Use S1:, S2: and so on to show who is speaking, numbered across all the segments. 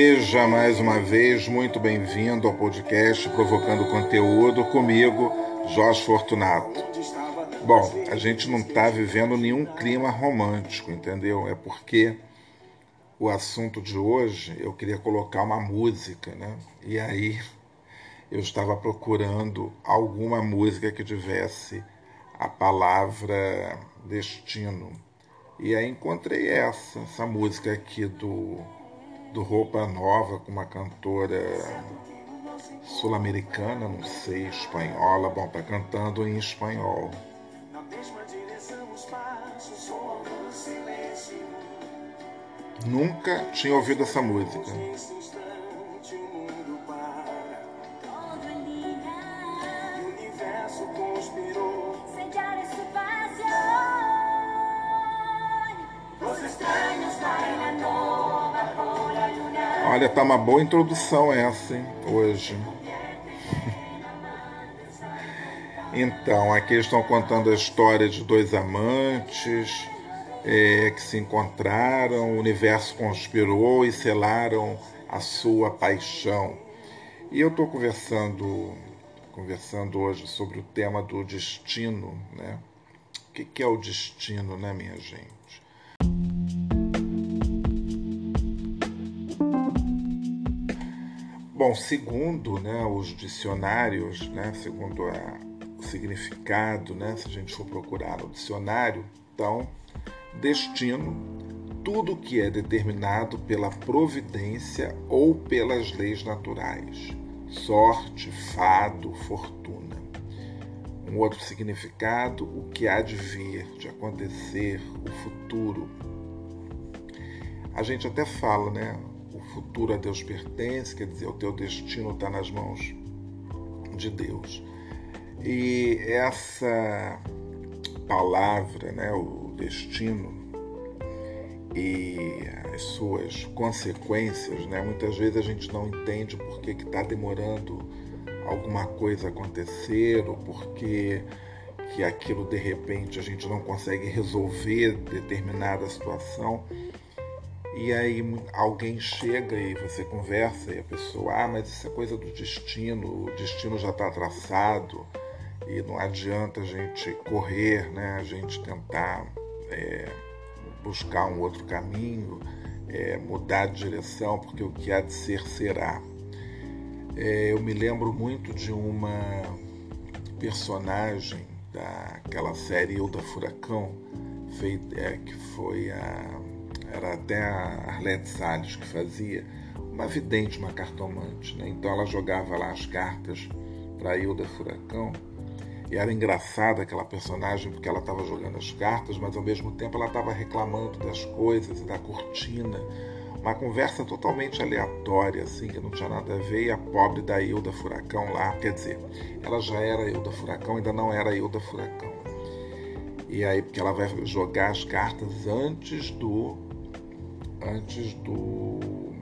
S1: Seja mais uma vez muito bem-vindo ao podcast Provocando Conteúdo comigo, Jorge Fortunato. Bom, a gente não está vivendo nenhum clima romântico, entendeu? É porque o assunto de hoje eu queria colocar uma música, né? E aí eu estava procurando alguma música que tivesse a palavra destino. E aí encontrei essa, essa música aqui do do Roupa Nova com uma cantora sul-americana, não sei, espanhola, bom, tá cantando em espanhol. Nunca tinha ouvido essa música. Tá uma boa introdução essa, hein, hoje. Então, aqui eles estão contando a história de dois amantes é, que se encontraram, o universo conspirou e selaram a sua paixão. E eu estou conversando, conversando hoje sobre o tema do destino, né? O que, que é o destino, né, minha gente? Bom, segundo né, os dicionários, né, segundo a, o significado, né, se a gente for procurar no dicionário, então, destino, tudo que é determinado pela providência ou pelas leis naturais, sorte, fado, fortuna. Um outro significado, o que há de vir, de acontecer, o futuro. A gente até fala, né? Futuro a Deus pertence, quer dizer, o teu destino está nas mãos de Deus. E essa palavra, né, o destino e as suas consequências, né, muitas vezes a gente não entende por que está demorando alguma coisa acontecer ou porque que aquilo de repente a gente não consegue resolver determinada situação e aí alguém chega e você conversa e a pessoa, ah, mas isso é coisa do destino, o destino já está traçado e não adianta a gente correr, né? a gente tentar é, buscar um outro caminho, é, mudar de direção, porque o que há de ser será. É, eu me lembro muito de uma personagem daquela série Hilda Furacão, feita, é, que foi a era até a Arlete Salles que fazia, uma vidente, uma cartomante. Né? Então ela jogava lá as cartas para Hilda Furacão. E era engraçada aquela personagem porque ela estava jogando as cartas, mas ao mesmo tempo ela estava reclamando das coisas e da cortina. Uma conversa totalmente aleatória, assim, que não tinha nada a ver, e a pobre da Hilda Furacão lá, quer dizer, ela já era Hilda Furacão, ainda não era Hilda Furacão. E aí, porque ela vai jogar as cartas antes do antes do,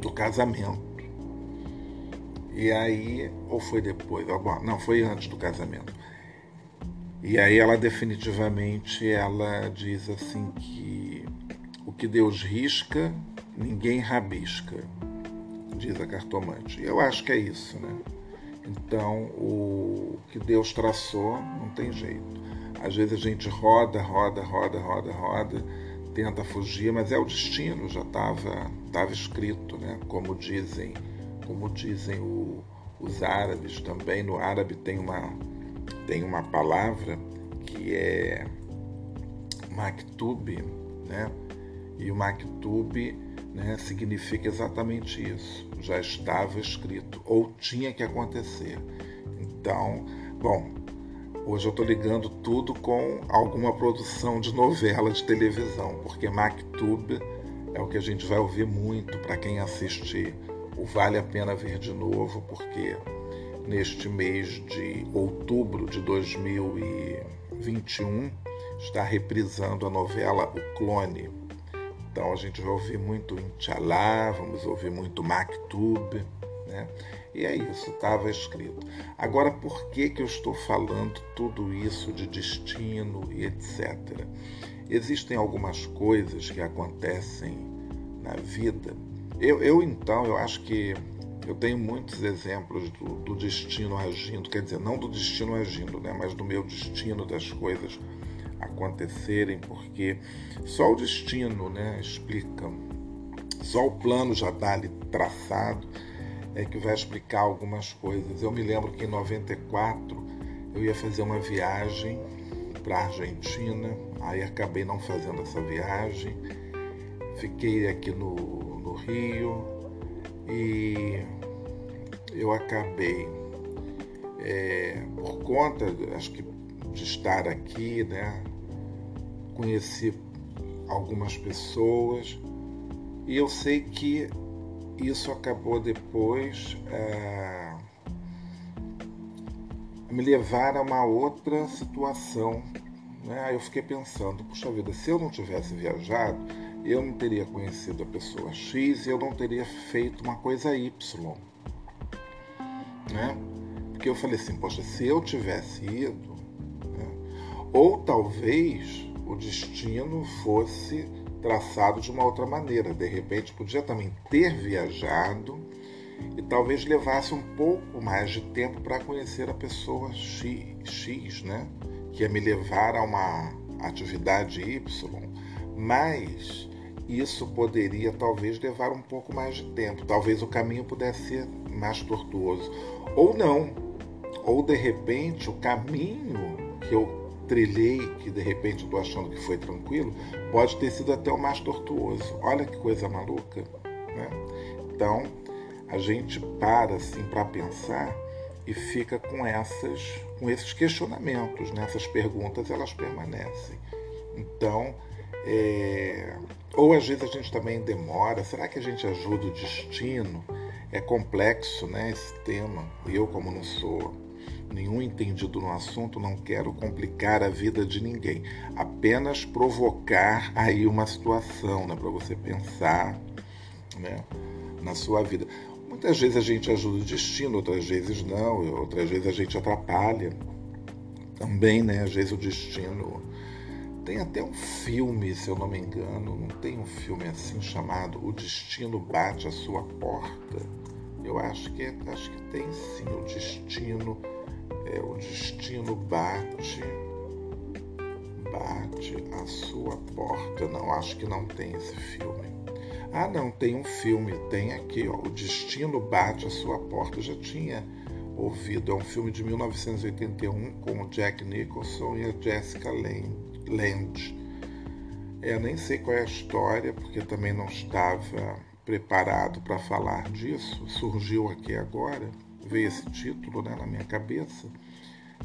S1: do casamento. E aí, ou foi depois? Não, foi antes do casamento. E aí ela definitivamente ela diz assim que o que Deus risca, ninguém rabisca, diz a cartomante. E eu acho que é isso, né? Então, o que Deus traçou não tem jeito. Às vezes a gente roda, roda, roda, roda, roda tenta fugir, mas é o destino, já estava tava escrito, né? Como dizem, como dizem o, os árabes também. No árabe tem uma tem uma palavra que é Maktub, né? E o Maktub né, significa exatamente isso. Já estava escrito, ou tinha que acontecer. Então, bom, hoje eu estou ligando tudo com alguma produção de novela de televisão, porque Maktub é o que a gente vai ouvir muito para quem assistir o Vale a Pena Ver de Novo, porque neste mês de outubro de 2021 está reprisando a novela O Clone. Então a gente vai ouvir muito Inshallah, vamos ouvir muito Maktub, né? E é isso, estava escrito. Agora, por que, que eu estou falando tudo isso de destino e etc? Existem algumas coisas que acontecem na vida. Eu, eu então, eu acho que eu tenho muitos exemplos do, do, destino agindo, quer dizer, não do destino agindo, né, mas do meu destino das coisas acontecerem, porque só o destino né, explica, só o plano já está ali traçado é que vai explicar algumas coisas. Eu me lembro que em 94 eu ia fazer uma viagem para a Argentina, aí acabei não fazendo essa viagem, fiquei aqui no, no Rio e eu acabei, é, por conta, acho que de estar aqui, né, conheci algumas pessoas e eu sei que isso acabou depois é, me levar a uma outra situação. Né? Eu fiquei pensando, puxa vida, se eu não tivesse viajado, eu não teria conhecido a pessoa X e eu não teria feito uma coisa Y. Né? Porque eu falei assim, poxa, se eu tivesse ido, né? ou talvez o destino fosse traçado de uma outra maneira. De repente, podia também ter viajado e talvez levasse um pouco mais de tempo para conhecer a pessoa X, X, né? Que ia me levar a uma atividade Y. Mas isso poderia talvez levar um pouco mais de tempo. Talvez o caminho pudesse ser mais tortuoso. Ou não. Ou de repente o caminho que eu trilhei, que de repente estou achando que foi tranquilo, pode ter sido até o mais tortuoso. Olha que coisa maluca. Né? Então, a gente para assim para pensar e fica com essas com esses questionamentos, né? essas perguntas elas permanecem. Então, é... ou às vezes a gente também demora. Será que a gente ajuda o destino? É complexo, né? Esse tema. Eu como não sou nenhum entendido no assunto, não quero complicar a vida de ninguém, apenas provocar aí uma situação, né, para você pensar, né, na sua vida. Muitas vezes a gente ajuda o destino, outras vezes não, outras vezes a gente atrapalha. Também, né, às vezes o destino tem até um filme, se eu não me engano, não tem um filme assim chamado O Destino Bate a Sua Porta. Eu acho que é, acho que tem sim o destino é, o destino bate, bate a sua porta. Não, acho que não tem esse filme. Ah, não, tem um filme, tem aqui, ó, O Destino Bate a Sua Porta. Eu já tinha ouvido, é um filme de 1981 com o Jack Nicholson e a Jessica Lange. É, nem sei qual é a história, porque também não estava preparado para falar disso, surgiu aqui agora veio esse título né, na minha cabeça.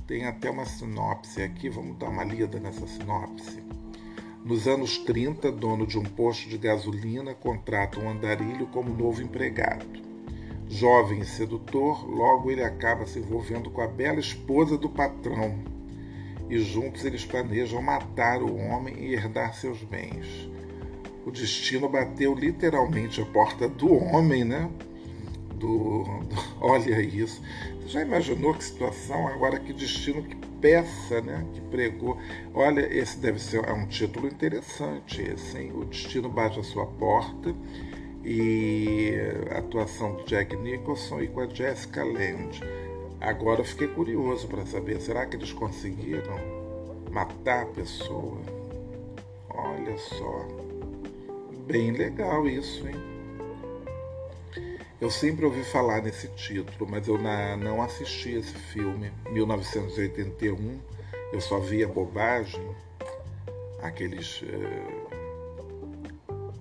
S1: Tem até uma sinopse aqui, vamos dar uma lida nessa sinopse. Nos anos 30, dono de um posto de gasolina contrata um andarilho como novo empregado. Jovem e sedutor, logo ele acaba se envolvendo com a bela esposa do patrão. E juntos eles planejam matar o homem e herdar seus bens. O destino bateu literalmente a porta do homem, né? Do, do, olha isso. Você já imaginou que situação? Agora que destino, que peça, né? Que pregou. Olha, esse deve ser é um título interessante, esse, hein? O destino bate a sua porta e a atuação do Jack Nicholson e com a Jessica Lange. Agora eu fiquei curioso para saber, será que eles conseguiram matar a pessoa? Olha só, bem legal isso, hein? Eu sempre ouvi falar nesse título, mas eu na, não assisti esse filme. 1981, eu só via bobagem. aqueles.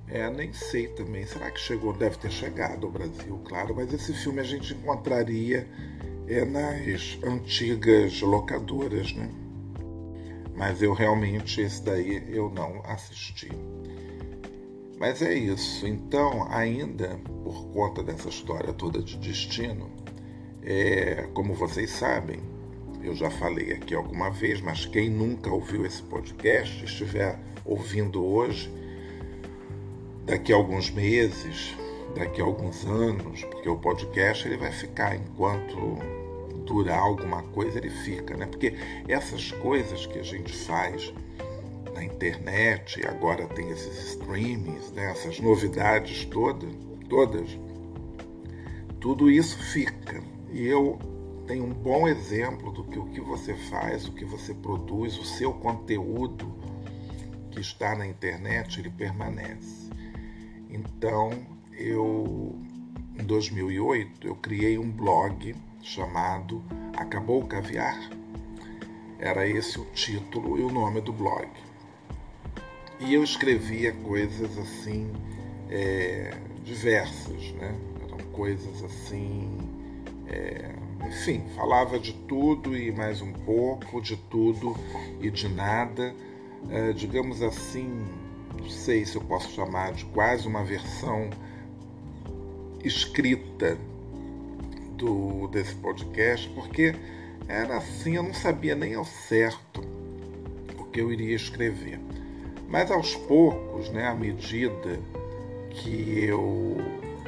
S1: É, é, nem sei também. Será que chegou? Deve ter chegado ao Brasil, claro. Mas esse filme a gente encontraria é, nas antigas locadoras, né? Mas eu realmente, esse daí eu não assisti. Mas é isso. Então, ainda por conta dessa história toda de destino, é, como vocês sabem, eu já falei aqui alguma vez, mas quem nunca ouviu esse podcast, estiver ouvindo hoje, daqui a alguns meses, daqui a alguns anos, porque o podcast ele vai ficar enquanto durar alguma coisa, ele fica, né? Porque essas coisas que a gente faz na internet, agora tem esses streamings, né? essas novidades todas, todas, tudo isso fica. E eu tenho um bom exemplo do que o que você faz, o que você produz, o seu conteúdo que está na internet, ele permanece. Então, eu em 2008 eu criei um blog chamado Acabou o Caviar. Era esse o título e o nome do blog. E eu escrevia coisas assim é, diversas, né? Eram coisas assim, é, enfim, falava de tudo e mais um pouco, de tudo e de nada. É, digamos assim, não sei se eu posso chamar de quase uma versão escrita do, desse podcast, porque era assim, eu não sabia nem ao certo o que eu iria escrever. Mas aos poucos, né, à medida que eu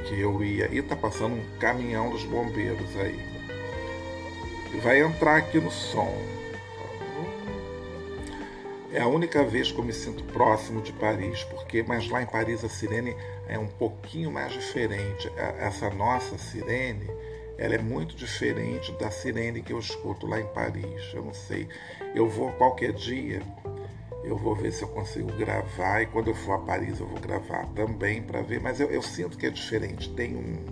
S1: que eu ia, e tá passando um caminhão dos bombeiros aí. Vai entrar aqui no som. É a única vez que eu me sinto próximo de Paris, porque mas lá em Paris a sirene é um pouquinho mais diferente. Essa nossa sirene, ela é muito diferente da sirene que eu escuto lá em Paris. Eu não sei. Eu vou qualquer dia, eu vou ver se eu consigo gravar e quando eu for a Paris eu vou gravar também para ver. Mas eu, eu, sinto que é diferente. Tem um,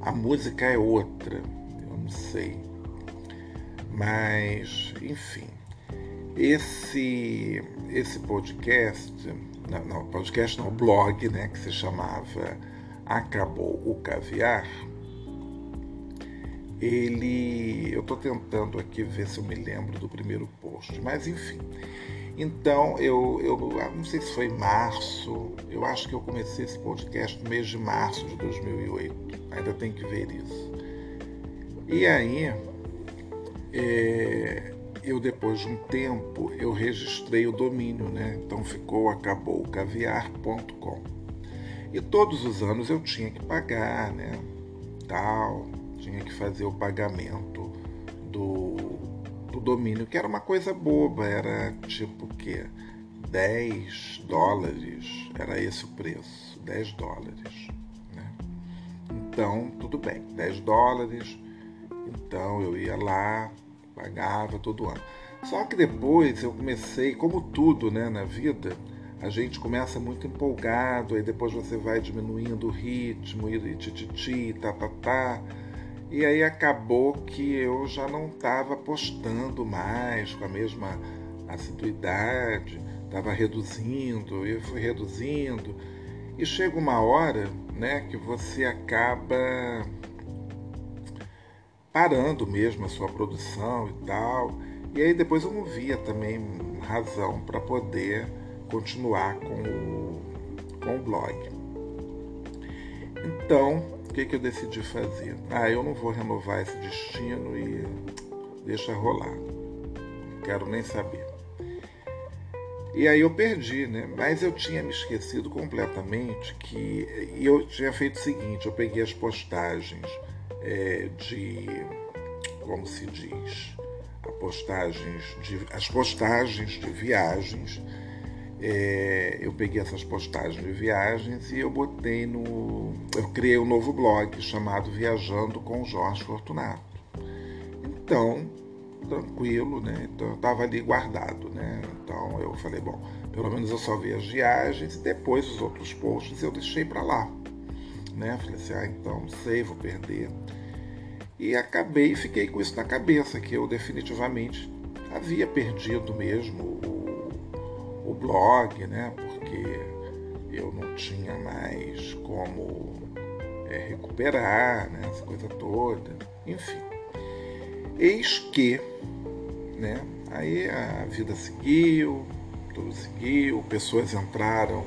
S1: a música é outra. Eu não sei. Mas, enfim, esse esse podcast, não, não podcast não, blog, né, que se chamava Acabou o Caviar ele. Eu estou tentando aqui ver se eu me lembro do primeiro post, mas enfim. Então, eu, eu não sei se foi março, eu acho que eu comecei esse podcast no mês de março de 2008, ainda tem que ver isso. E aí, é, eu depois de um tempo, eu registrei o domínio, né? Então ficou acabou caviar.com. E todos os anos eu tinha que pagar, né? Tal, tinha que fazer o pagamento do domínio, que era uma coisa boba, era tipo o quê? 10 dólares, era esse o preço, 10 dólares. Né? Então, tudo bem, 10 dólares, então eu ia lá, pagava todo ano. Só que depois eu comecei, como tudo né, na vida, a gente começa muito empolgado, aí depois você vai diminuindo o ritmo, e tititi, tá, tá, tá. E aí acabou que eu já não estava postando mais com a mesma assiduidade, estava reduzindo, eu fui reduzindo. E chega uma hora né, que você acaba parando mesmo a sua produção e tal. E aí depois eu não via também razão para poder continuar com o, com o blog. Então, o que, que eu decidi fazer? Ah, eu não vou renovar esse destino e deixa rolar. Não quero nem saber. E aí eu perdi, né? Mas eu tinha me esquecido completamente que eu tinha feito o seguinte: eu peguei as postagens é, de, como se diz, postagens de, as postagens de viagens é, eu peguei essas postagens de viagens e eu botei no. Eu criei um novo blog chamado Viajando com Jorge Fortunato. Então, tranquilo, né? Então eu estava ali guardado, né? Então eu falei, bom, pelo menos eu só vi as viagens e depois os outros posts eu deixei para lá, né? Falei assim, ah, então sei, vou perder. E acabei fiquei com isso na cabeça, que eu definitivamente havia perdido mesmo o blog, né? Porque eu não tinha mais como é, recuperar, né? Essa coisa toda. Enfim. Eis que, né? Aí a vida seguiu, tudo seguiu, pessoas entraram,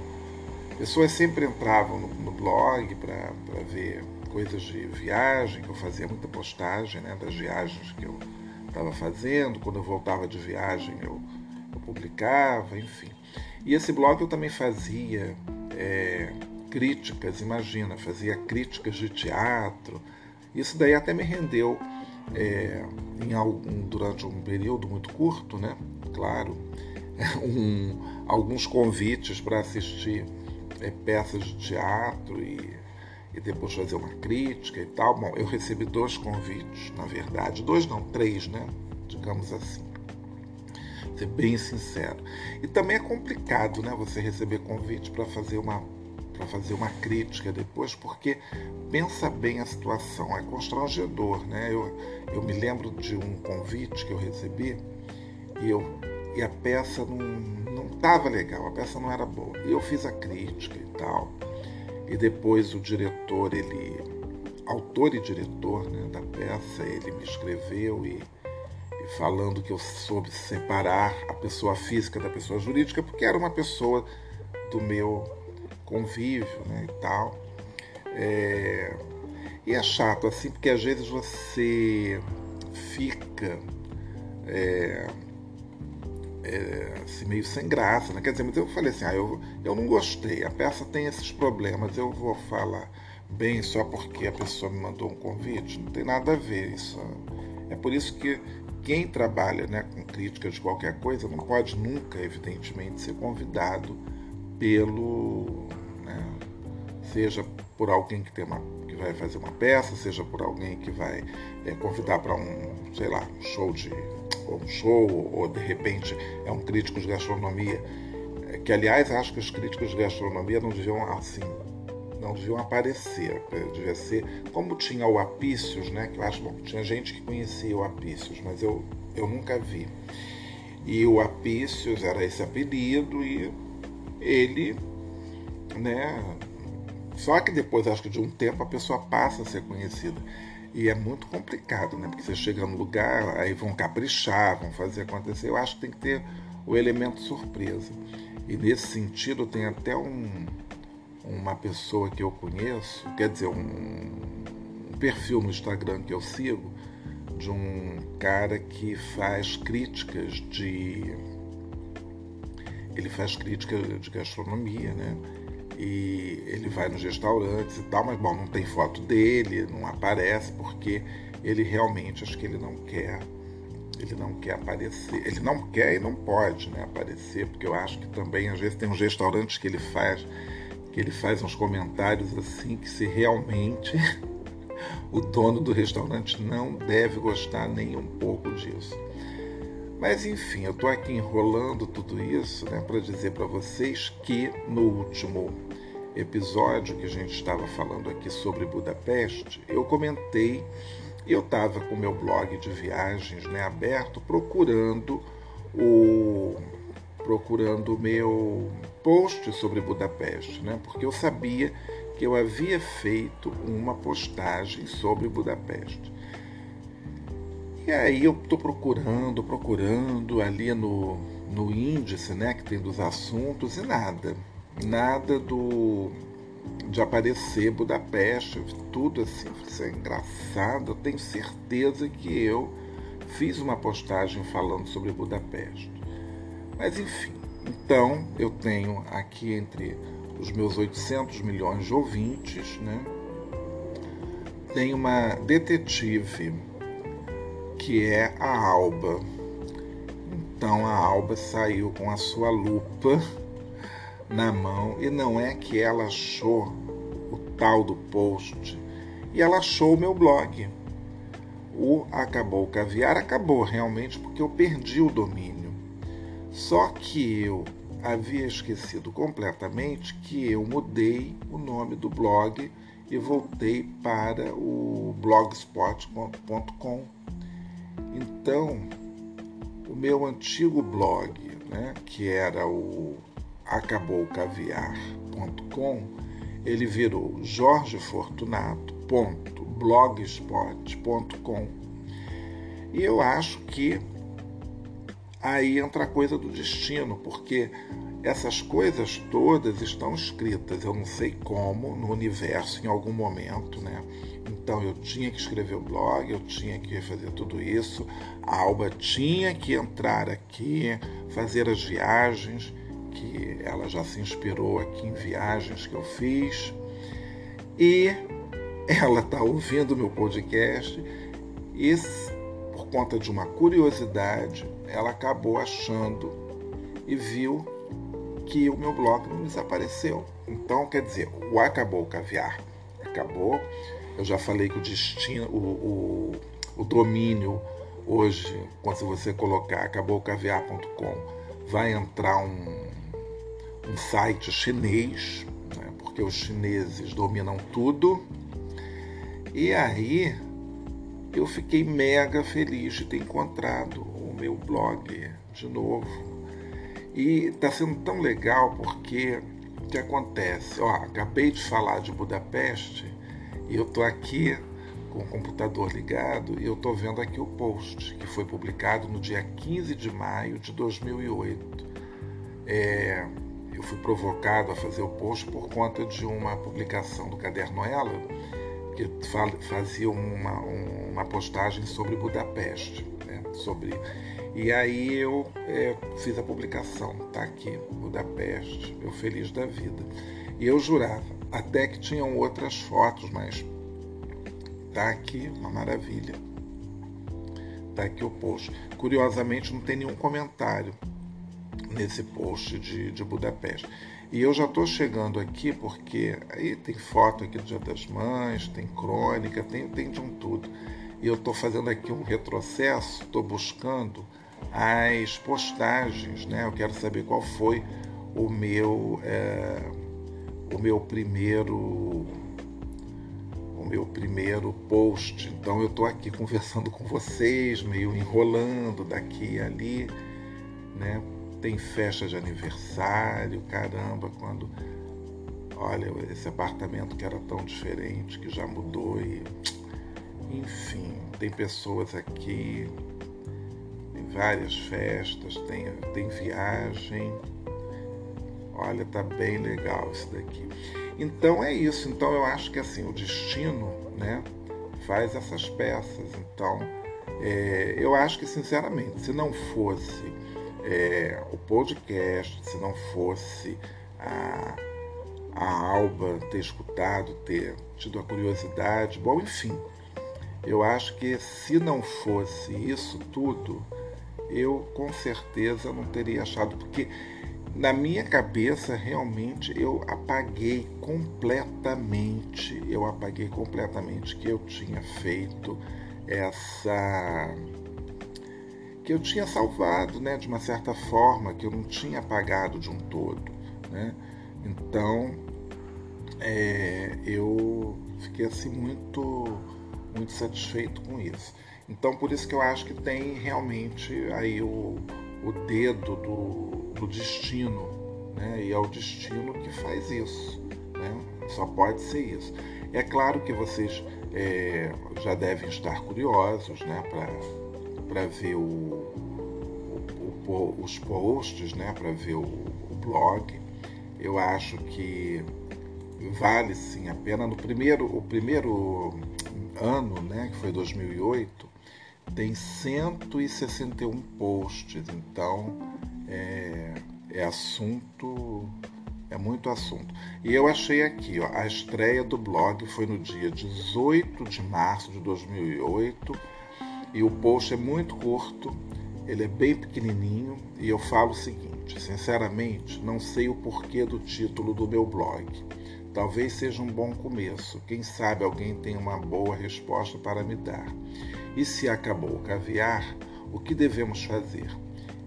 S1: pessoas sempre entravam no, no blog para ver coisas de viagem, que eu fazia muita postagem né, das viagens que eu estava fazendo, quando eu voltava de viagem eu, eu, publicava, enfim. E esse blog eu também fazia é, críticas, imagina, fazia críticas de teatro. Isso daí até me rendeu é, em algum, durante um período muito curto, né? Claro, um, alguns convites para assistir é, peças de teatro e, e depois fazer uma crítica e tal. Bom, eu recebi dois convites, na verdade, dois não, três, né? Digamos assim. Ser bem sincero. E também é complicado, né? Você receber convite para fazer uma para fazer uma crítica depois, porque pensa bem a situação, é constrangedor, né? Eu, eu me lembro de um convite que eu recebi e, eu, e a peça não estava legal, a peça não era boa. E eu fiz a crítica e tal. E depois o diretor, ele, autor e diretor né, da peça, ele me escreveu e falando que eu soube separar a pessoa física da pessoa jurídica, porque era uma pessoa do meu convívio né, e tal. É... E é chato, assim, porque às vezes você fica é, é, assim, meio sem graça, né? Quer dizer, mas eu falei assim, ah, eu, eu não gostei, a peça tem esses problemas, eu vou falar bem só porque a pessoa me mandou um convite, não tem nada a ver isso. É por isso que quem trabalha né, com crítica de qualquer coisa não pode nunca, evidentemente, ser convidado pelo. Né, seja por alguém que, tem uma, que vai fazer uma peça, seja por alguém que vai é, convidar para um, sei lá, um show de ou um show, ou de repente é um crítico de gastronomia, é, que aliás acho que os críticos de gastronomia não deviam assim, não deviam aparecer, é, devia ser como tinha o Apícios, né? Que eu acho bom, tinha gente que conhecia o Apícios, mas eu, eu nunca vi. E o Apícios era esse apelido e ele, né? Só que depois, acho que de um tempo, a pessoa passa a ser conhecida. E é muito complicado, né? Porque você chega no lugar, aí vão caprichar, vão fazer acontecer. Eu acho que tem que ter o elemento surpresa. E nesse sentido, tem até um, uma pessoa que eu conheço, quer dizer, um, um perfil no Instagram que eu sigo, de um cara que faz críticas de. Ele faz crítica de gastronomia, né? e ele vai nos restaurantes e tal, mas bom, não tem foto dele, não aparece porque ele realmente acho que ele não quer, ele não quer aparecer, ele não quer e não pode, né, aparecer, porque eu acho que também às vezes tem uns restaurantes que ele faz que ele faz uns comentários assim que se realmente o dono do restaurante não deve gostar nem um pouco disso. Mas enfim, eu estou aqui enrolando tudo isso né, para dizer para vocês que no último episódio que a gente estava falando aqui sobre Budapeste, eu comentei, eu estava com o meu blog de viagens né, aberto procurando o procurando o meu post sobre Budapeste, né, porque eu sabia que eu havia feito uma postagem sobre Budapeste. E aí eu estou procurando, procurando ali no, no índice né, que tem dos assuntos e nada. Nada do de aparecer Budapeste, tudo assim, isso é engraçado. Eu tenho certeza que eu fiz uma postagem falando sobre Budapeste. Mas enfim, então eu tenho aqui entre os meus 800 milhões de ouvintes, né? Tem uma detetive que é a Alba. Então a Alba saiu com a sua lupa na mão e não é que ela achou o tal do post e ela achou o meu blog. O Acabou Caviar acabou realmente porque eu perdi o domínio. Só que eu havia esquecido completamente que eu mudei o nome do blog e voltei para o blogspot.com então, o meu antigo blog, né, que era o acaboucaviar.com, ele virou jorgefortunato.blogspot.com. E eu acho que aí entra a coisa do destino, porque essas coisas todas estão escritas, eu não sei como, no universo em algum momento, né? Então eu tinha que escrever o blog, eu tinha que fazer tudo isso, a Alba tinha que entrar aqui, fazer as viagens, que ela já se inspirou aqui em viagens que eu fiz, e ela está ouvindo meu podcast e por conta de uma curiosidade, ela acabou achando e viu que o meu blog não desapareceu. Então, quer dizer, o acabou o caviar. Acabou. Eu já falei que o destino, o, o, o domínio hoje, quando você colocar acaboucaviar.com, vai entrar um, um site chinês, né, porque os chineses dominam tudo. E aí eu fiquei mega feliz de ter encontrado meu blog de novo e está sendo tão legal porque o que acontece? Ó, acabei de falar de Budapeste e eu estou aqui com o computador ligado e eu estou vendo aqui o post que foi publicado no dia 15 de maio de 2008. É, eu fui provocado a fazer o post por conta de uma publicação do Caderno Ela que fazia uma, uma postagem sobre Budapeste, né, sobre e aí eu é, fiz a publicação, tá aqui, Budapeste, eu feliz da vida. E eu jurava, até que tinham outras fotos, mas tá aqui, uma maravilha. Tá aqui o post. Curiosamente não tem nenhum comentário nesse post de, de Budapeste. E eu já estou chegando aqui porque aí tem foto aqui do Dia das Mães, tem crônica, tem, tem de um tudo. E eu estou fazendo aqui um retrocesso, estou buscando as postagens, né? Eu quero saber qual foi o meu é, o meu primeiro o meu primeiro post. Então eu estou aqui conversando com vocês, meio enrolando daqui e ali, né? Tem festa de aniversário, caramba, quando olha esse apartamento que era tão diferente, que já mudou e enfim, tem pessoas aqui várias festas, tem, tem viagem. Olha, tá bem legal isso daqui. Então é isso. Então eu acho que assim o destino, né, faz essas peças. Então é, eu acho que sinceramente, se não fosse é, o podcast, se não fosse a, a Alba ter escutado, ter tido a curiosidade, bom, enfim, eu acho que se não fosse isso tudo, eu com certeza não teria achado, porque na minha cabeça realmente eu apaguei completamente, eu apaguei completamente que eu tinha feito essa que eu tinha salvado, né, de uma certa forma, que eu não tinha apagado de um todo, né? Então, é, eu fiquei assim muito muito satisfeito com isso. Então por isso que eu acho que tem realmente aí o, o dedo do, do destino, né? E é o destino que faz isso, né? Só pode ser isso. É claro que vocês é, já devem estar curiosos, né? Para ver o, o, os posts, né? Para ver o blog. Eu acho que vale sim a pena. No primeiro, o primeiro ano, né, que foi 2008, tem 161 posts, então é, é assunto, é muito assunto. E eu achei aqui, ó, a estreia do blog foi no dia 18 de março de 2008 e o post é muito curto, ele é bem pequenininho e eu falo o seguinte, sinceramente, não sei o porquê do título do meu blog. Talvez seja um bom começo. Quem sabe alguém tem uma boa resposta para me dar. E se acabou o caviar, o que devemos fazer?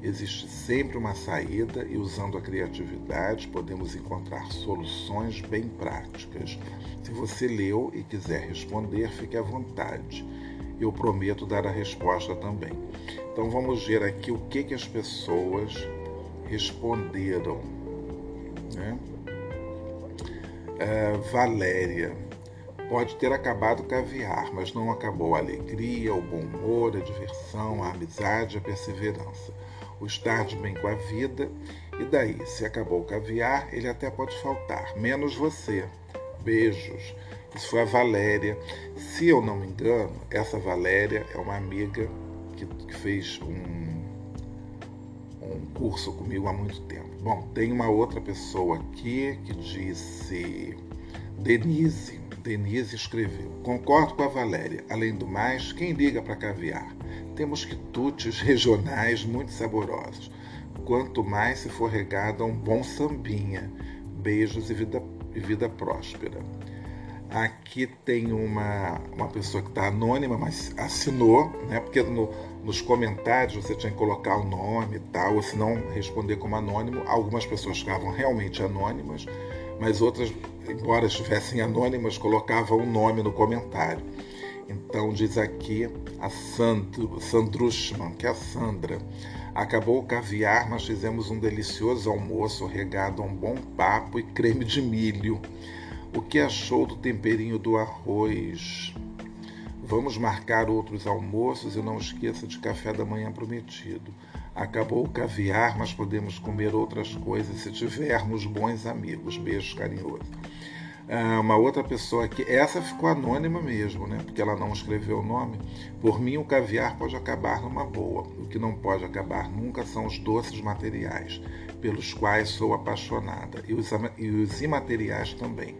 S1: Existe sempre uma saída e, usando a criatividade, podemos encontrar soluções bem práticas. Se você leu e quiser responder, fique à vontade. Eu prometo dar a resposta também. Então vamos ver aqui o que, que as pessoas responderam. Né? É, Valéria. Pode ter acabado o caviar, mas não acabou a alegria, o bom humor, a diversão, a amizade, a perseverança, o estar de bem com a vida. E daí, se acabou o caviar, ele até pode faltar, menos você. Beijos. Isso foi a Valéria. Se eu não me engano, essa Valéria é uma amiga que, que fez um, um curso comigo há muito tempo. Bom, tem uma outra pessoa aqui que disse Denise. Denise escreveu: Concordo com a Valéria. Além do mais, quem liga para caviar? Temos quitutes regionais muito saborosos. Quanto mais se for regado a um bom sambinha. Beijos e vida, e vida próspera. Aqui tem uma, uma pessoa que está anônima, mas assinou, né? Porque no, nos comentários você tinha que colocar o nome e tal, ou se não responder como anônimo. Algumas pessoas ficavam realmente anônimas, mas outras, embora estivessem anônimas, colocavam o um nome no comentário. Então diz aqui a Sandrushman, que é a Sandra. Acabou o caviar, mas fizemos um delicioso almoço regado a um bom papo e creme de milho. O que achou do temperinho do arroz? Vamos marcar outros almoços e não esqueça de café da manhã prometido. Acabou o caviar, mas podemos comer outras coisas se tivermos bons amigos. Beijos carinhosos. Ah, uma outra pessoa aqui, essa ficou anônima mesmo, né? Porque ela não escreveu o nome. Por mim, o caviar pode acabar numa boa. O que não pode acabar nunca são os doces materiais pelos quais sou apaixonada, e os, e os imateriais também.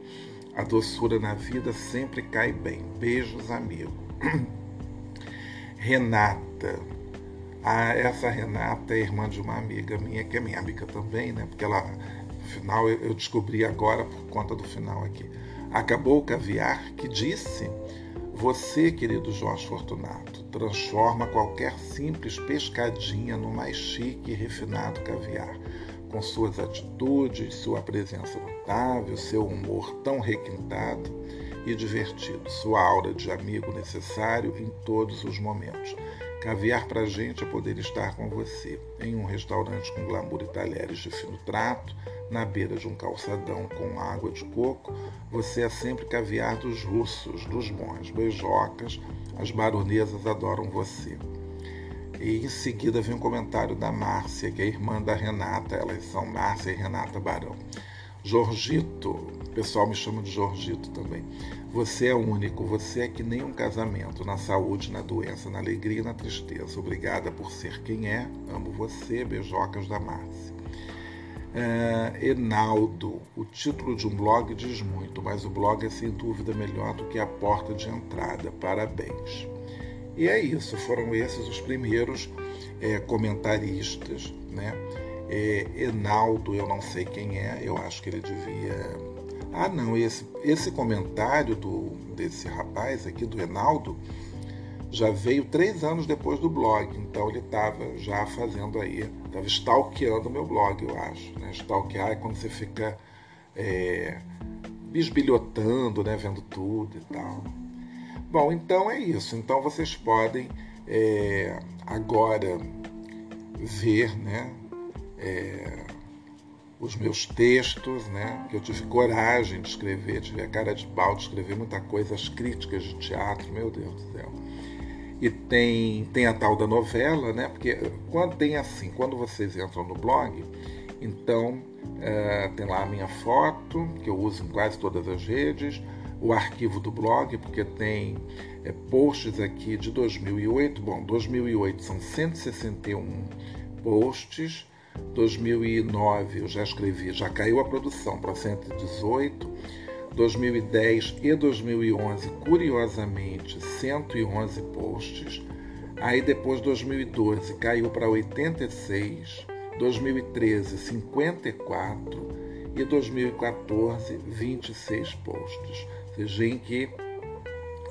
S1: A doçura na vida sempre cai bem. Beijos, amigo. Renata. Ah, essa Renata é irmã de uma amiga minha, que é minha amiga também, né? Porque ela, final, eu descobri agora por conta do final aqui. Acabou o caviar que disse: Você, querido Jorge Fortunato, transforma qualquer simples pescadinha no mais chique e refinado caviar com suas atitudes, sua presença notável, seu humor tão requintado e divertido, sua aura de amigo necessário em todos os momentos. Caviar para a gente é poder estar com você em um restaurante com glamour e talheres de fino trato, na beira de um calçadão com água de coco. Você é sempre caviar dos russos, dos bons, beijocas. As baronesas adoram você. E em seguida vem um comentário da Márcia, que é irmã da Renata. Elas são Márcia e Renata Barão. Jorgito, o pessoal me chama de Jorgito também. Você é único, você é que nem um casamento, na saúde, na doença, na alegria e na tristeza. Obrigada por ser quem é. Amo você, beijocas da Márcia. É, Enaldo, o título de um blog diz muito, mas o blog é sem dúvida melhor do que a porta de entrada. Parabéns. E é isso, foram esses os primeiros é, comentaristas. Né? É, Enaldo, eu não sei quem é, eu acho que ele devia. Ah, não, esse, esse comentário do, desse rapaz aqui, do Enaldo, já veio três anos depois do blog, então ele estava já fazendo aí, estava stalkeando meu blog, eu acho. Né? Stalkear é quando você fica é, bisbilhotando, né? vendo tudo e tal. Bom, então é isso. Então vocês podem é, agora ver né, é, os meus textos, né, que eu tive coragem de escrever, tive a cara de pau de escrever muita coisa, as críticas de teatro, meu Deus do céu. E tem, tem a tal da novela, né? Porque quando tem assim, quando vocês entram no blog, então é, tem lá a minha foto, que eu uso em quase todas as redes, o arquivo do blog, porque tem é, posts aqui de 2008. Bom, 2008 são 161 posts. 2009 eu já escrevi, já caiu a produção para 118. 2010 e 2011, curiosamente, 111 posts. Aí depois 2012 caiu para 86, 2013 54 e 2014 26 posts. Vocês veem que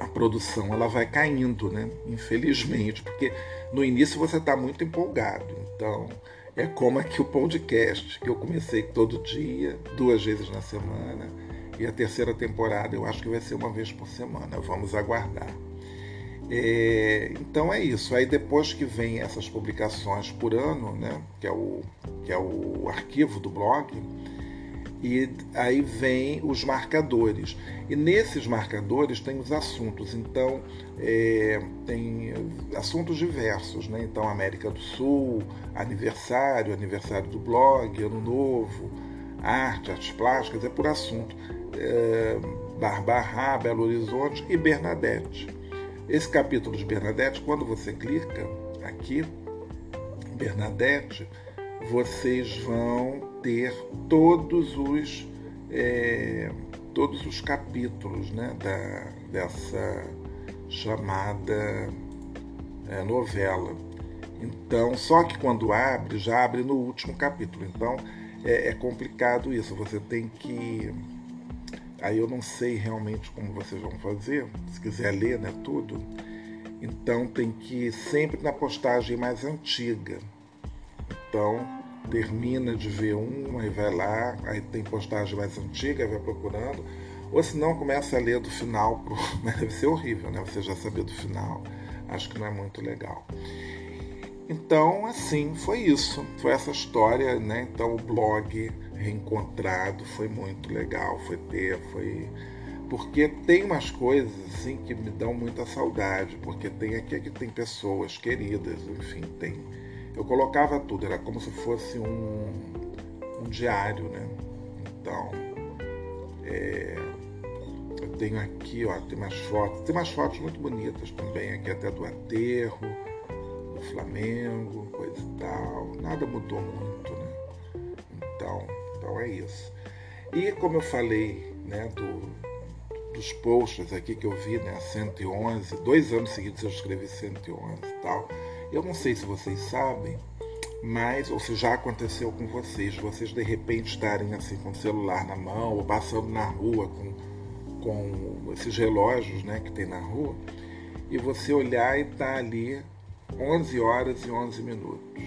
S1: a produção ela vai caindo, né? Infelizmente, porque no início você está muito empolgado. Então, é como aqui o podcast, que eu comecei todo dia, duas vezes na semana, e a terceira temporada eu acho que vai ser uma vez por semana. Vamos aguardar. É, então é isso. Aí depois que vem essas publicações por ano, né, que, é o, que é o arquivo do blog, e aí vem os marcadores. E nesses marcadores tem os assuntos. Então é, tem assuntos diversos, né? Então América do Sul, aniversário, aniversário do blog, ano novo, arte, artes plásticas, é por assunto. É, Barbará, Belo Horizonte e Bernadette. Esse capítulo de Bernadette, quando você clica aqui, Bernadette, vocês vão ter todos os é, todos os capítulos né, da, dessa chamada é, novela. Então, só que quando abre, já abre no último capítulo. Então, é, é complicado isso. Você tem que Aí eu não sei realmente como vocês vão fazer, se quiser ler né, tudo. Então tem que ir sempre na postagem mais antiga. Então termina de ver um, aí vai lá, aí tem postagem mais antiga, vai procurando. Ou se não, começa a ler do final, pro... mas deve ser horrível, né? Você já saber do final. Acho que não é muito legal. Então, assim, foi isso. Foi essa história, né? Então, o blog reencontrado foi muito legal. Foi ter, foi. Porque tem umas coisas, assim, que me dão muita saudade. Porque tem aqui que tem pessoas queridas, enfim, tem. Eu colocava tudo, era como se fosse um, um diário, né? Então, é, eu tenho aqui, ó, tem umas fotos, tem umas fotos muito bonitas também, aqui até do aterro do Flamengo, coisa e tal. Nada mudou muito, né? Então, então é isso. E como eu falei, né, do, dos posts aqui que eu vi, né, 111, dois anos seguidos eu escrevi 111 e tal. Eu não sei se vocês sabem, mas, ou se já aconteceu com vocês, vocês de repente estarem assim com o celular na mão ou passando na rua com, com esses relógios né, que tem na rua, e você olhar e tá ali 11 horas e 11 minutos.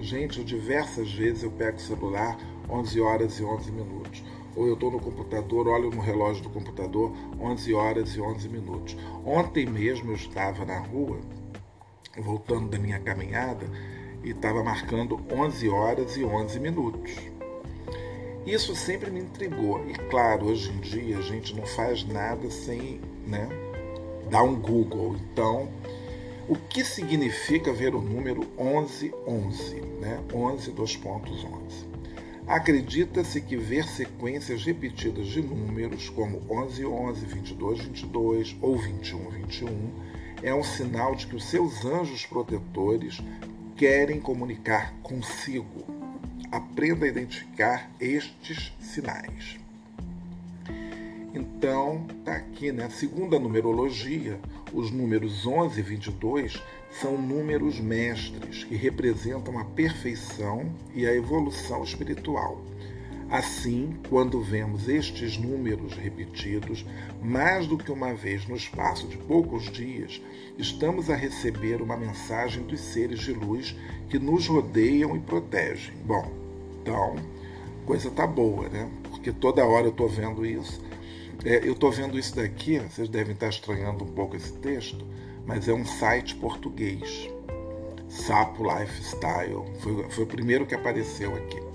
S1: Gente, diversas vezes eu pego o celular 11 horas e 11 minutos. Ou eu estou no computador, olho no relógio do computador 11 horas e 11 minutos. Ontem mesmo eu estava na rua, voltando da minha caminhada, e estava marcando 11 horas e 11 minutos. Isso sempre me intrigou. E claro, hoje em dia a gente não faz nada sem né, dar um Google. Então, o que significa ver o número 1111, né? 11 dos pontos 11. Acredita-se que ver sequências repetidas de números como 11 11, 22 22 ou 21 21 é um sinal de que os seus anjos protetores querem comunicar consigo. Aprenda a identificar estes sinais. Então, tá aqui, né? Segundo a numerologia, os números 11 e 22 são números mestres que representam a perfeição e a evolução espiritual. Assim, quando vemos estes números repetidos mais do que uma vez no espaço de poucos dias, estamos a receber uma mensagem dos seres de luz que nos rodeiam e protegem. Bom, então, coisa tá boa, né? Porque toda hora eu estou vendo isso é, eu estou vendo isso daqui, vocês devem estar estranhando um pouco esse texto, mas é um site português. Sapo Lifestyle. Foi, foi o primeiro que apareceu aqui.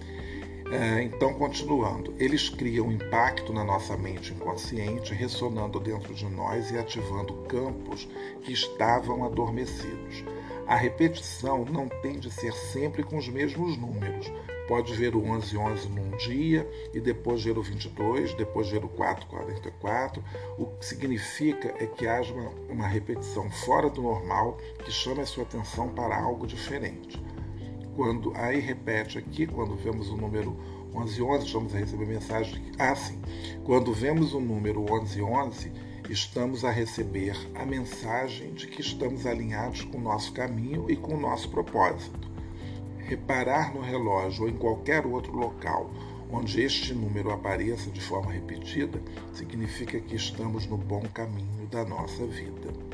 S1: É, então, continuando, eles criam impacto na nossa mente inconsciente, ressonando dentro de nós e ativando campos que estavam adormecidos. A repetição não tem de ser sempre com os mesmos números, pode ver o 11 11 num dia e depois ver o 22, depois ver o 4 44. O que significa é que haja uma, uma repetição fora do normal que chame a sua atenção para algo diferente. Quando aí repete aqui, quando vemos o número 11 11, estamos a receber mensagem ah, sim, quando vemos o número 11 11, estamos a receber a mensagem de que estamos alinhados com o nosso caminho e com o nosso propósito. Reparar no relógio ou em qualquer outro local onde este número apareça de forma repetida significa que estamos no bom caminho da nossa vida.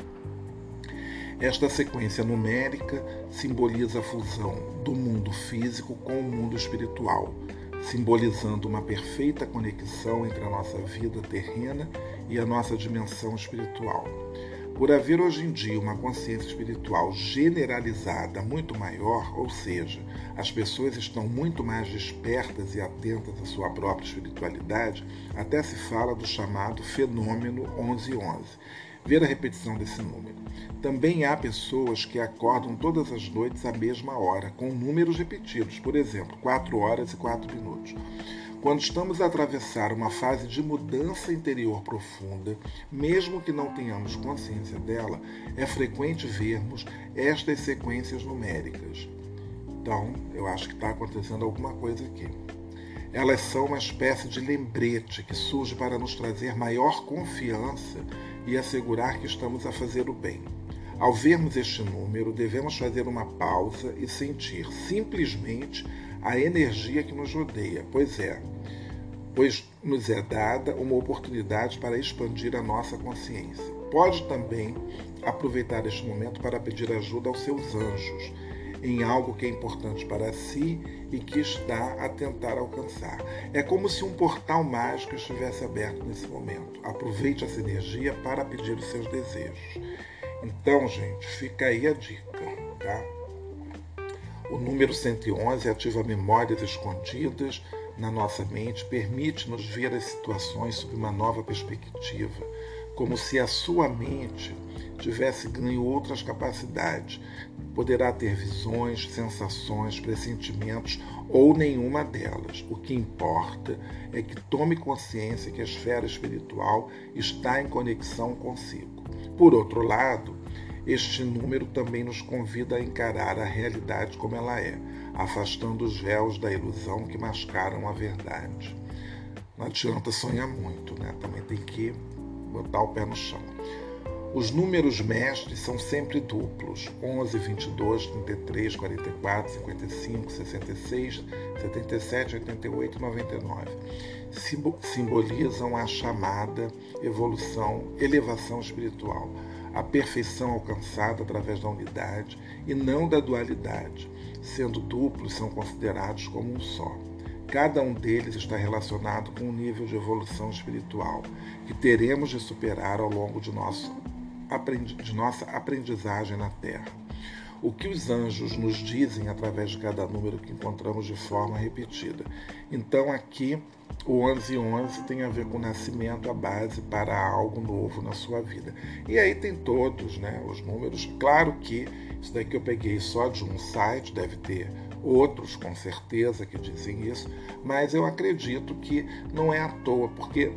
S1: Esta sequência numérica simboliza a fusão do mundo físico com o mundo espiritual, simbolizando uma perfeita conexão entre a nossa vida terrena e a nossa dimensão espiritual. Por haver hoje em dia uma consciência espiritual generalizada muito maior, ou seja, as pessoas estão muito mais despertas e atentas à sua própria espiritualidade, até se fala do chamado fenômeno 1111. Ver a repetição desse número. Também há pessoas que acordam todas as noites à mesma hora, com números repetidos, por exemplo, 4 horas e 4 minutos. Quando estamos a atravessar uma fase de mudança interior profunda, mesmo que não tenhamos consciência dela, é frequente vermos estas sequências numéricas. Então, eu acho que está acontecendo alguma coisa aqui. Elas são uma espécie de lembrete que surge para nos trazer maior confiança e assegurar que estamos a fazer o bem. Ao vermos este número, devemos fazer uma pausa e sentir simplesmente a energia que nos rodeia, pois é, pois nos é dada uma oportunidade para expandir a nossa consciência. Pode também aproveitar este momento para pedir ajuda aos seus anjos em algo que é importante para si e que está a tentar alcançar. É como se um portal mágico estivesse aberto nesse momento. Aproveite essa energia para pedir os seus desejos. Então, gente, fica aí a dica, tá? O número 111 ativa memórias escondidas na nossa mente, permite-nos ver as situações sob uma nova perspectiva, como se a sua mente tivesse ganho outras capacidades. Poderá ter visões, sensações, pressentimentos ou nenhuma delas. O que importa é que tome consciência que a esfera espiritual está em conexão consigo. Por outro lado, este número também nos convida a encarar a realidade como ela é, afastando os véus da ilusão que mascaram a verdade. Não adianta sonhar muito, né? Também tem que botar o pé no chão. Os números mestres são sempre duplos: 11, 22, 33, 44, 55, 66, 77, 88 e 99. Simbolizam a chamada evolução, elevação espiritual a perfeição alcançada através da unidade e não da dualidade, sendo duplos são considerados como um só. Cada um deles está relacionado com um nível de evolução espiritual que teremos de superar ao longo de, nosso, de nossa aprendizagem na Terra. O que os anjos nos dizem através de cada número que encontramos de forma repetida. Então, aqui o 1111 tem a ver com o nascimento, a base para algo novo na sua vida. E aí tem todos né, os números. Claro que isso daqui eu peguei só de um site, deve ter outros com certeza que dizem isso, mas eu acredito que não é à toa, porque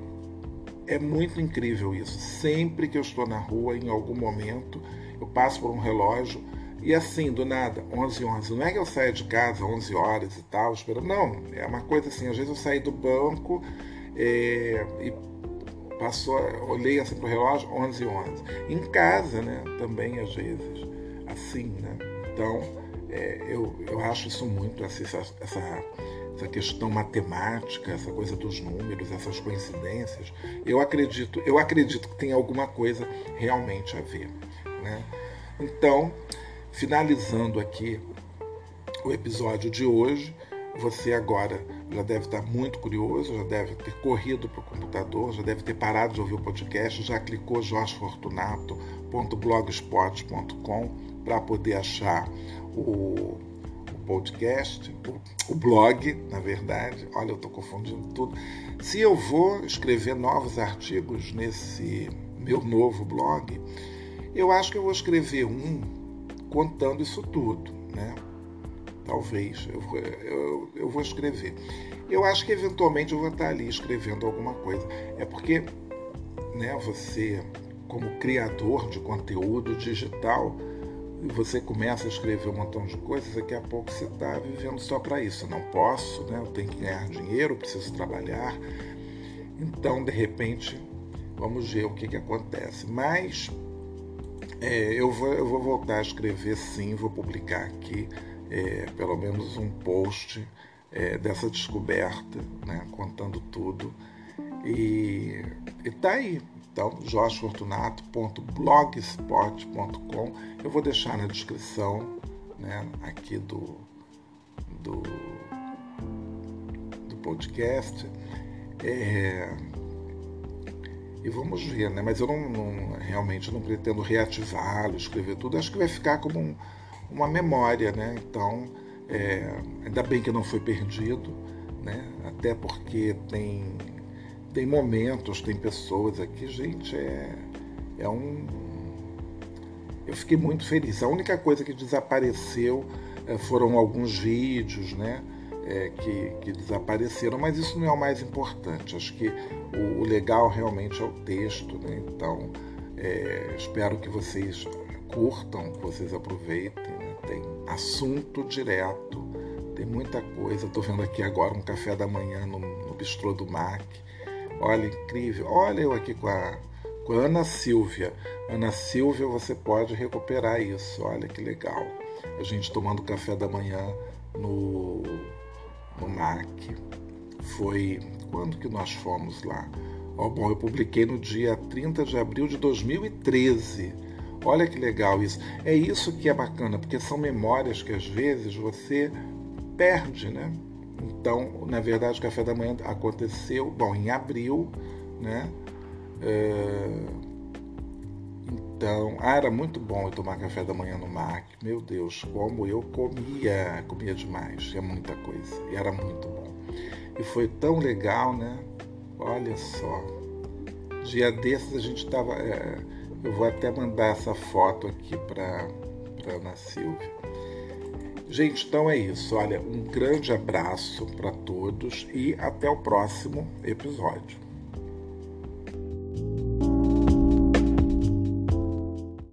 S1: é muito incrível isso. Sempre que eu estou na rua, em algum momento, eu passo por um relógio e assim, do nada, 11 11 Não é que eu saia de casa 11 horas e tal, esperando. Não, é uma coisa assim. Às vezes eu saí do banco é, e passou, olhei assim pro relógio, 11 11 Em casa, né? Também às vezes. Assim, né? Então, é, eu, eu acho isso muito, essa, essa, essa questão matemática, essa coisa dos números, essas coincidências. Eu acredito, eu acredito que tem alguma coisa realmente a ver, né? Então, Finalizando aqui o episódio de hoje, você agora já deve estar muito curioso, já deve ter corrido para o computador, já deve ter parado de ouvir o podcast, já clicou jorgefortunato.blogspot.com para poder achar o, o podcast, o, blog, na verdade. Olha, eu estou confundindo tudo. Se eu vou escrever novos artigos nesse meu novo blog, eu acho que eu vou escrever um contando isso tudo, né? Talvez eu, eu, eu vou escrever. Eu acho que eventualmente eu vou estar ali escrevendo alguma coisa. É porque, né? Você, como criador de conteúdo digital, você começa a escrever um montão de coisas, daqui a pouco você está vivendo só para isso. Eu não posso, né? eu tenho que ganhar dinheiro, preciso trabalhar. Então, de repente, vamos ver o que, que acontece. Mas é, eu, vou, eu vou voltar a escrever sim, vou publicar aqui é, pelo menos um post é, dessa descoberta, né, contando tudo. E, e tá aí. Então, jorgefortunato.blogspot.com. Eu vou deixar na descrição né, aqui do, do, do podcast. É, E vamos ver, né? Mas eu não, não realmente não pretendo reativá-lo, escrever tudo. Acho que vai ficar como um, uma memória, né? Então, é, ainda bem que não foi perdido, né? Até porque tem, tem momentos, tem pessoas aqui, gente, é, é um. Eu fiquei muito feliz. A única coisa que desapareceu é, foram alguns vídeos, né? É, que, que, desapareceram, mas isso não é o mais importante. Acho que o, o legal realmente é o texto, né? Então, é, espero que vocês curtam, que vocês aproveitem. Né? Tem assunto direto, tem muita coisa. Estou vendo aqui agora um café da manhã no, no bistrô do MAC. Olha, incrível. Olha eu aqui com a, com a Ana Silvia. Ana Silvia, você pode recuperar isso. Olha que legal. A gente tomando café da manhã no, no MAC. Foi quando que nós fomos lá? Oh, bom, eu publiquei no dia 30 de abril de 2013. Olha que legal isso. É isso que é bacana, porque são memórias que às vezes você perde, né? Então, na verdade, o café da manhã aconteceu, bom, em abril, né? É... Então, ah, era muito bom eu tomar café da manhã no MAC. Meu Deus, como eu comia, comia demais, é muita coisa, e era muito bom. E foi tão legal, né? Olha só. Dia desses a gente estava. É eu vou até mandar essa foto aqui para Ana Silvia. Gente, então é isso. Olha, um grande abraço para todos e até o próximo episódio.